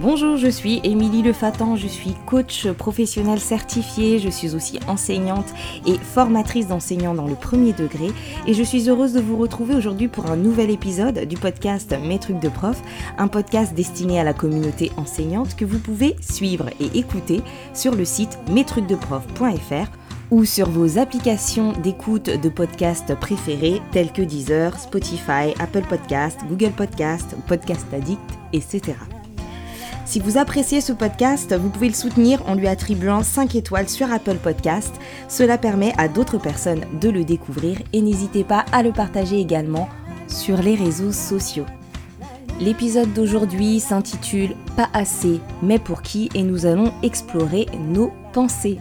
Bonjour, je suis Émilie Lefatan, je suis coach professionnel certifiée, je suis aussi enseignante et formatrice d'enseignants dans le premier degré et je suis heureuse de vous retrouver aujourd'hui pour un nouvel épisode du podcast Mes trucs de prof, un podcast destiné à la communauté enseignante que vous pouvez suivre et écouter sur le site mestrucsdeprof.fr ou sur vos applications d'écoute de podcasts préférés tels que Deezer, Spotify, Apple Podcast, Google Podcast, Podcast Addict, etc. Si vous appréciez ce podcast, vous pouvez le soutenir en lui attribuant 5 étoiles sur Apple Podcast. Cela permet à d'autres personnes de le découvrir et n'hésitez pas à le partager également sur les réseaux sociaux. L'épisode d'aujourd'hui s'intitule Pas assez, mais pour qui? et nous allons explorer nos pensées.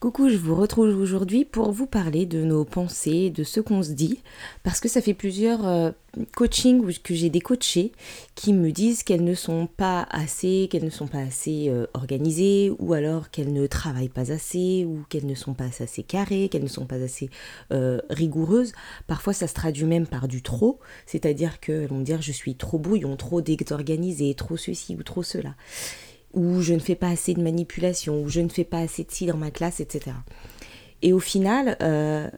Coucou, je vous retrouve aujourd'hui pour vous parler de nos pensées, de ce qu'on se dit, parce que ça fait plusieurs euh, coachings que j'ai des coachés qui me disent qu'elles ne sont pas assez, qu'elles ne sont pas assez euh, organisées, ou alors qu'elles ne travaillent pas assez, ou qu'elles ne sont pas assez carrées, qu'elles ne sont pas assez euh, rigoureuses. Parfois ça se traduit même par du trop, c'est-à-dire qu'elles vont me dire je suis trop brouillon, trop désorganisée, trop ceci ou trop cela ou je ne fais pas assez de manipulation, ou je ne fais pas assez de ci dans ma classe, etc. Et au final, euh,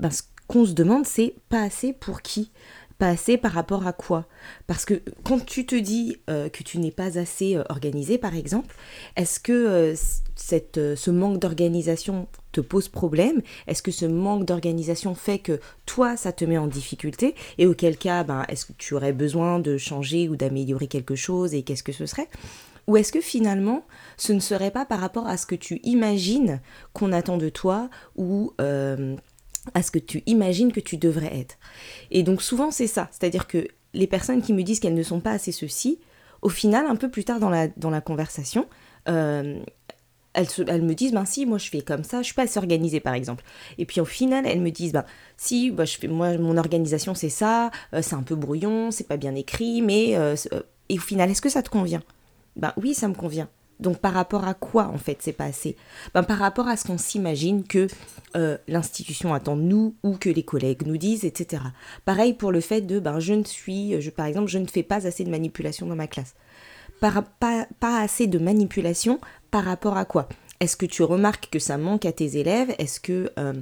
ben, ce qu'on se demande, c'est pas assez pour qui? Pas assez par rapport à quoi? Parce que quand tu te dis euh, que tu n'es pas assez euh, organisé, par exemple, est-ce que ce manque d'organisation te pose problème? Est-ce que ce manque d'organisation fait que toi, ça te met en difficulté? Et auquel cas, ben, est-ce que tu aurais besoin de changer ou d'améliorer quelque chose et qu'est-ce que ce serait? Ou est-ce que finalement, ce ne serait pas par rapport à ce que tu imagines qu'on attend de toi ou euh, à ce que tu imagines que tu devrais être? Et donc souvent c'est ça, c'est-à-dire que les personnes qui me disent qu'elles ne sont pas assez ceci, au final, un peu plus tard dans la, conversation, euh, elles, me disent, ben si, moi je fais comme ça, je suis pas assez organisée par exemple. Et puis au final, elles me disent, ben si, moi mon organisation c'est ça, euh, c'est un peu brouillon, c'est pas bien écrit, mais... et au final, est-ce que ça te convient? Ben oui, ça me convient. Donc par rapport à quoi en fait c'est pas assez? Ben, Par rapport à ce qu'on s'imagine que euh, l'institution attend de nous ou que les collègues nous disent, etc. Pareil pour le fait de ben, je ne suis, je, par exemple, je ne fais pas assez de manipulation dans ma classe. Pas assez de manipulation par rapport à quoi? Est-ce que tu remarques que ça manque à tes élèves? Est-ce que euh,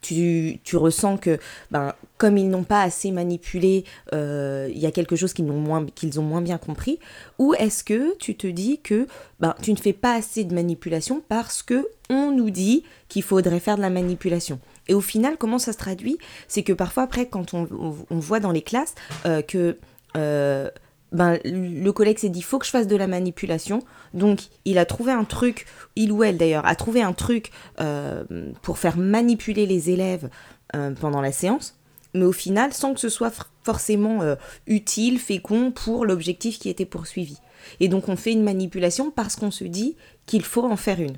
tu, ressens que ben, comme ils n'ont pas assez manipulé, euh, il y a quelque chose qu'ils ont, moins, qu'ils ont moins bien compris Ou est-ce que tu te dis que ben, tu ne fais pas assez de manipulation parce que on nous dit qu'il faudrait faire de la manipulation? Et au final, comment ça se traduit? C'est que parfois, après, quand on, voit dans les classes euh, que... Euh, ben, le collègue s'est dit faut que je fasse de la manipulation. Donc il a trouvé un truc, il ou elle d'ailleurs, a trouvé un truc euh, pour faire manipuler les élèves euh, pendant la séance, mais au final sans que ce soit forcément euh, utile, fécond pour l'objectif qui était poursuivi. Et donc on fait une manipulation parce qu'on se dit qu'il faut en faire une.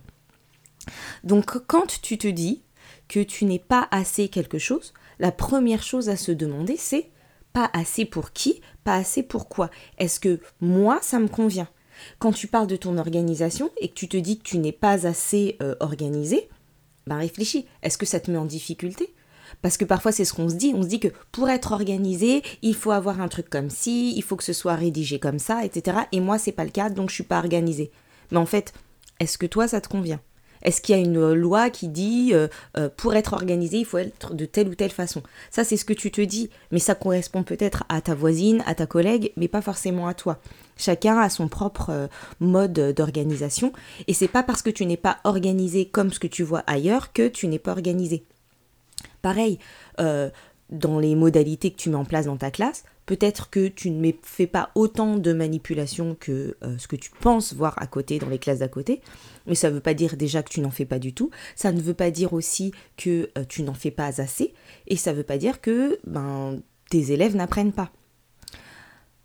Donc quand tu te dis que tu n'es pas assez quelque chose, la première chose à se demander c'est pas assez pour qui Pas assez pour quoi Est-ce que moi, ça me convient? Quand tu parles de ton organisation et que tu te dis que tu n'es pas assez euh, organisé, ben réfléchis. Est-ce que ça te met en difficulté? Parce que parfois c'est ce qu'on se dit, on se dit que pour être organisé, il faut avoir un truc comme ci, il faut que ce soit rédigé comme ça, etc. Et moi c'est pas le cas, donc je suis pas organisé. Mais en fait, est-ce que toi ça te convient? Est-ce qu'il y a une loi qui dit euh, euh, pour être organisé, il faut être de telle ou telle façon? Ça, c'est ce que tu te dis, mais ça correspond peut-être à ta voisine, à ta collègue, mais pas forcément à toi. Chacun a son propre euh, mode d'organisation, et c'est pas parce que tu n'es pas organisé comme ce que tu vois ailleurs que tu n'es pas organisé. Pareil, dans les modalités que tu mets en place dans ta classe, Peut-être que tu ne fais pas autant de manipulation que euh, ce que tu penses voir à côté, dans les classes d'à côté. Mais ça ne veut pas dire déjà que tu n'en fais pas du tout. Ça ne veut pas dire aussi que euh, tu n'en fais pas assez. Et ça ne veut pas dire que ben, tes élèves n'apprennent pas.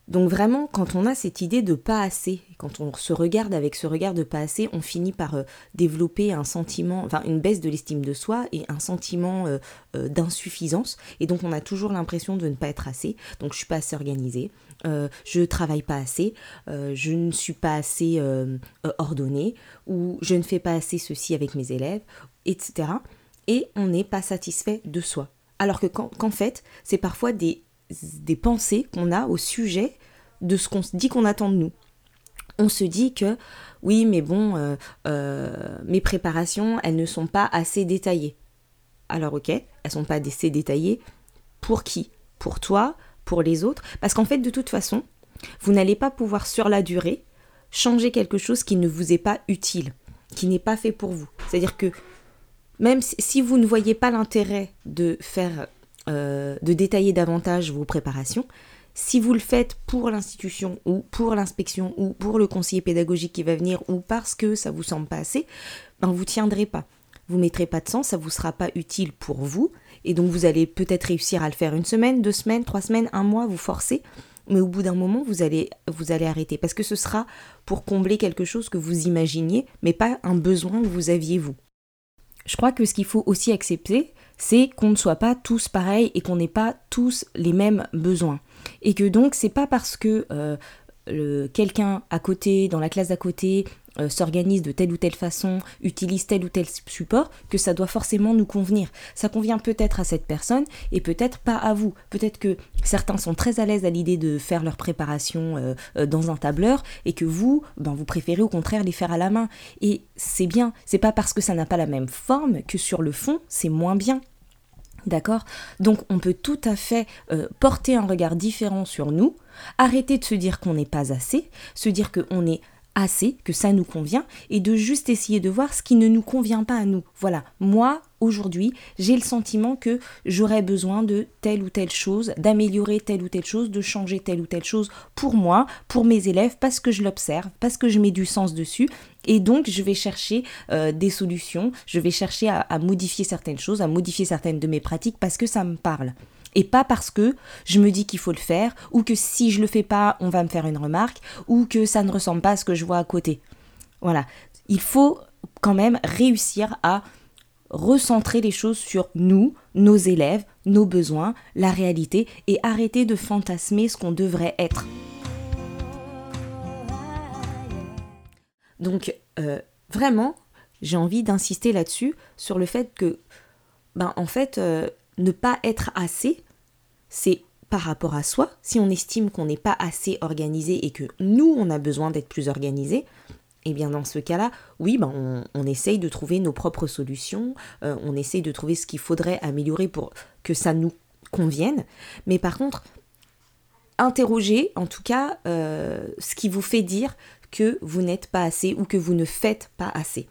Donc vraiment, quand on a cette idée de pas assez, quand on se regarde avec ce regard de pas assez, on finit par euh, développer un sentiment, enfin une baisse de l'estime de soi et un sentiment euh, euh, d'insuffisance. Et donc on a toujours l'impression de ne pas être assez. Donc je suis pas assez organisée, je travaille pas assez, je ne suis pas assez ordonnée, ou je ne fais pas assez ceci avec mes élèves, etc. Et on n'est pas satisfait de soi. Alors que qu'en fait, c'est parfois des des pensées qu'on a au sujet de ce qu'on se dit qu'on attend de nous. On se dit que oui, mais bon, euh, euh, mes préparations, elles ne sont pas assez détaillées. Alors ok, elles sont pas assez détaillées. Pour qui? Pour toi? Pour les autres? Parce qu'en fait, de toute façon, vous n'allez pas pouvoir sur la durée changer quelque chose qui ne vous est pas utile, qui n'est pas fait pour vous. C'est-à-dire que même si vous ne voyez pas l'intérêt de faire, euh, de détailler davantage vos préparations, si vous le faites pour l'institution ou pour l'inspection ou pour le conseiller pédagogique qui va venir ou parce que ça vous semble pas assez, ben vous tiendrez pas. Vous mettrez pas de sens, ça vous sera pas utile pour vous. Et donc vous allez peut-être réussir à le faire une semaine, deux semaines, trois semaines, un mois, vous forcez, mais au bout d'un moment vous allez vous allez arrêter. Parce que ce sera pour combler quelque chose que vous imaginiez, mais pas un besoin que vous aviez vous. Je crois que ce qu'il faut aussi accepter, c'est qu'on ne soit pas tous pareils et qu'on n'ait pas tous les mêmes besoins. Et que donc c'est pas parce que euh, quelqu'un à côté, dans la classe d'à côté, euh, s'organise de telle ou telle façon, utilise tel ou tel support, que ça doit forcément nous convenir. Ça convient peut-être à cette personne et peut-être pas à vous. Peut-être que certains sont très à l'aise à l'idée de faire leur préparation euh, euh, dans un tableur et que vous, ben, vous préférez au contraire les faire à la main. Et c'est bien, c'est pas parce que ça n'a pas la même forme que sur le fond, c'est moins bien. D'accord? Donc on peut tout à fait porter un regard différent sur nous, arrêter de se dire qu'on n'est pas assez, se dire qu'on est assez, que ça nous convient, et de juste essayer de voir ce qui ne nous convient pas à nous. Voilà, moi, aujourd'hui, j'ai le sentiment que j'aurais besoin de telle ou telle chose, d'améliorer telle ou telle chose, de changer telle ou telle chose pour moi, pour mes élèves, parce que je l'observe, parce que je mets du sens dessus, et donc je vais chercher euh, des solutions, je vais chercher à modifier certaines choses, à modifier certaines de mes pratiques, parce que ça me parle et pas parce que je me dis qu'il faut le faire ou que si je le fais pas, on va me faire une remarque ou que ça ne ressemble pas à ce que je vois à côté. Voilà, il faut quand même réussir à recentrer les choses sur nous, nos élèves, nos besoins, la réalité et arrêter de fantasmer ce qu'on devrait être. Donc euh, vraiment, j'ai envie d'insister là-dessus sur le fait que ben en fait euh, ne pas être assez, c'est par rapport à soi, si on estime qu'on n'est pas assez organisé et que nous, on a besoin d'être plus organisé, eh bien dans ce cas-là, oui, ben on, essaye de trouver nos propres solutions, euh, on essaye de trouver ce qu'il faudrait améliorer pour que ça nous convienne. Mais par contre, interrogez en tout cas euh, ce qui vous fait dire que vous n'êtes pas assez ou que vous ne faites pas assez.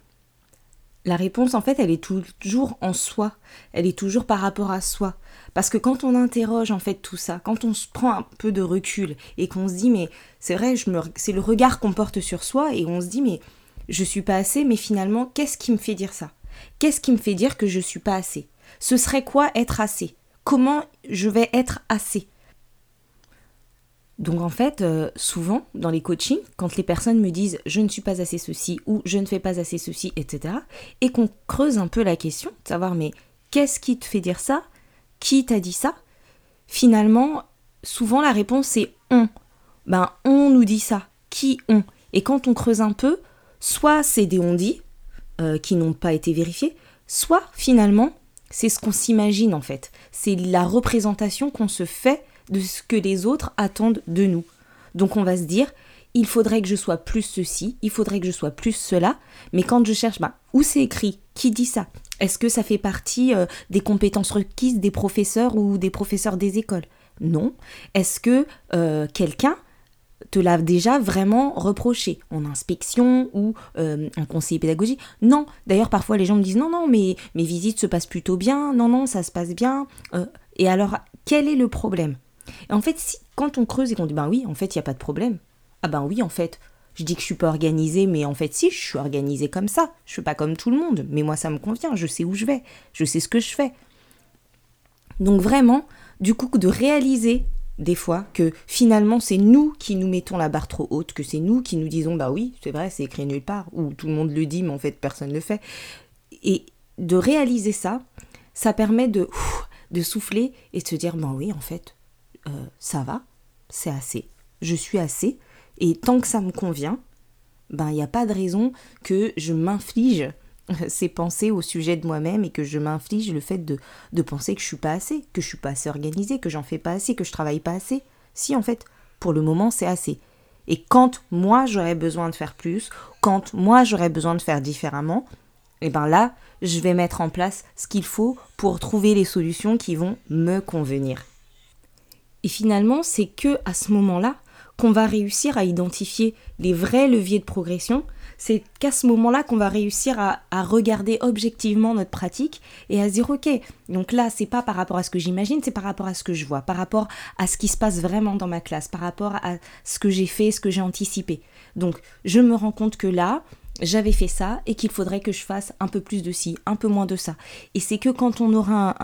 La réponse, en fait, elle est toujours en soi. Elle est toujours par rapport à soi. Parce que quand on interroge, en fait, tout ça, quand on se prend un peu de recul et qu'on se dit, mais c'est vrai, c'est le regard qu'on porte sur soi et on se dit, mais je suis pas assez, mais finalement, qu'est-ce qui me fait dire ça? Qu'est-ce qui me fait dire que je suis pas assez? Ce serait quoi être assez? Comment je vais être assez? Donc en fait, euh, souvent dans les coachings, quand les personnes me disent je ne suis pas assez ceci ou je ne fais pas assez ceci, etc., et qu'on creuse un peu la question, de savoir mais qu'est-ce qui te fait dire ça? Qui t'a dit ça? Finalement, souvent la réponse c'est on. Ben on nous dit ça. Qui on Et quand on creuse un peu, soit c'est des on-dit euh, qui n'ont pas été vérifiés, soit finalement c'est ce qu'on s'imagine en fait. C'est la représentation qu'on se fait de ce que les autres attendent de nous. Donc on va se dire, il faudrait que je sois plus ceci, il faudrait que je sois plus cela, mais quand je cherche, bah, où c'est écrit? Qui dit ça? Est-ce que ça fait partie euh, des compétences requises des professeurs ou des professeurs des écoles? Non. Est-ce que euh, quelqu'un te l'a déjà vraiment reproché? En inspection ou euh, en conseiller pédagogique? Non. D'ailleurs, parfois les gens me disent non, non, mais mes visites se passent plutôt bien, non, non, ça se passe bien. et alors, quel est le problème? Et en fait, si, quand on creuse et qu'on dit, ben oui, en fait, il n'y a pas de problème. Ah ben oui, en fait, je dis que je suis pas organisée, mais en fait, si, je suis organisée comme ça. Je suis pas comme tout le monde, mais moi, ça me convient. Je sais où je vais. Je sais ce que je fais. Donc vraiment, du coup, de réaliser des fois que finalement c'est nous qui nous mettons la barre trop haute, que c'est nous qui nous disons bah oui, c'est vrai, c'est écrit nulle part, ou tout le monde le dit, mais en fait personne ne le fait. Et de réaliser ça, ça permet de, souffler et de se dire bah oui, en fait, euh, ça va, c'est assez, je suis assez, et tant que ça me convient, ben il n'y a pas de raison que je m'inflige ces pensées au sujet de moi-même et que je m'inflige le fait de, de penser que je suis pas assez, que je suis pas assez organisée, que j'en fais pas assez, que je travaille pas assez. Si en fait, pour le moment c'est assez. Et quand moi j'aurais besoin de faire plus, quand moi j'aurais besoin de faire différemment, et eh bien là, je vais mettre en place ce qu'il faut pour trouver les solutions qui vont me convenir. Et finalement, c'est que à ce moment-là qu'on va réussir à identifier les vrais leviers de progression. C'est qu'à ce moment-là qu'on va réussir à, regarder objectivement notre pratique et à se dire ok, donc là c'est pas par rapport à ce que j'imagine, c'est par rapport à ce que je vois, par rapport à ce qui se passe vraiment dans ma classe, par rapport à ce que j'ai fait, ce que j'ai anticipé. Donc je me rends compte que là, j'avais fait ça et qu'il faudrait que je fasse un peu plus de ci, un peu moins de ça. Et c'est que quand on aura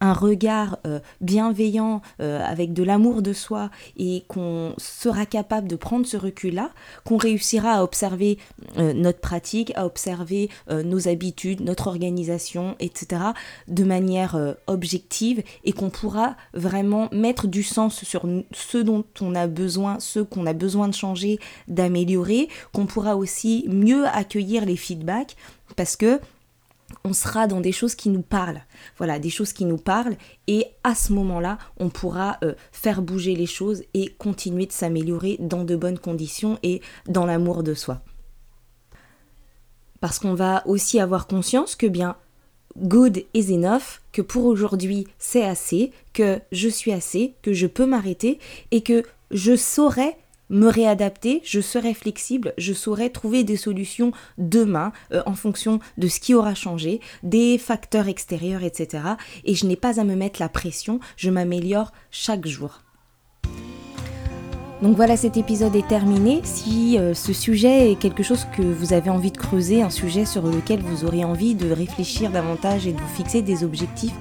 un, regard euh, bienveillant, euh, avec de l'amour de soi, et qu'on sera capable de prendre ce recul-là, qu'on réussira à observer euh, notre pratique, à observer nos habitudes, notre organisation, etc., de manière objective, et qu'on pourra vraiment mettre du sens sur ce dont on a besoin, ce qu'on a besoin de changer, d'améliorer, qu'on pourra aussi mieux accueillir les feedbacks parce que on sera dans des choses qui nous parlent. Voilà, des choses qui nous parlent et à ce moment-là, on pourra euh, faire bouger les choses et continuer de s'améliorer dans de bonnes conditions et dans l'amour de soi. Parce qu'on va aussi avoir conscience que bien good is enough, que pour aujourd'hui c'est assez, que je suis assez, que je peux m'arrêter et que je saurai me réadapter, je serai flexible, je saurai trouver des solutions demain euh, en fonction de ce qui aura changé, des facteurs extérieurs, etc. Et je n'ai pas à me mettre la pression, je m'améliore chaque jour. Donc voilà, cet épisode est terminé. Si euh, ce sujet est quelque chose que vous avez envie de creuser, un sujet sur lequel vous aurez envie de réfléchir davantage et de vous fixer des objectifs,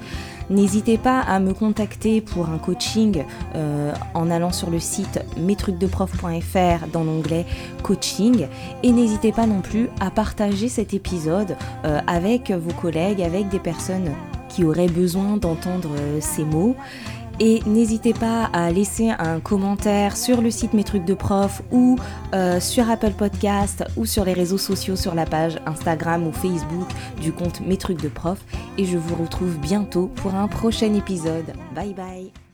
N'hésitez pas à me contacter pour un coaching euh, en allant sur le site mestrucsdeprof.fr dans l'onglet coaching et n'hésitez pas non plus à partager cet épisode euh, avec vos collègues, avec des personnes qui auraient besoin d'entendre euh, ces mots. Et n'hésitez pas à laisser un commentaire sur le site Mes Trucs de Prof ou euh, sur Apple Podcast ou sur les réseaux sociaux sur la page Instagram ou Facebook du compte Mes Trucs de Prof. Et je vous retrouve bientôt pour un prochain épisode. Bye bye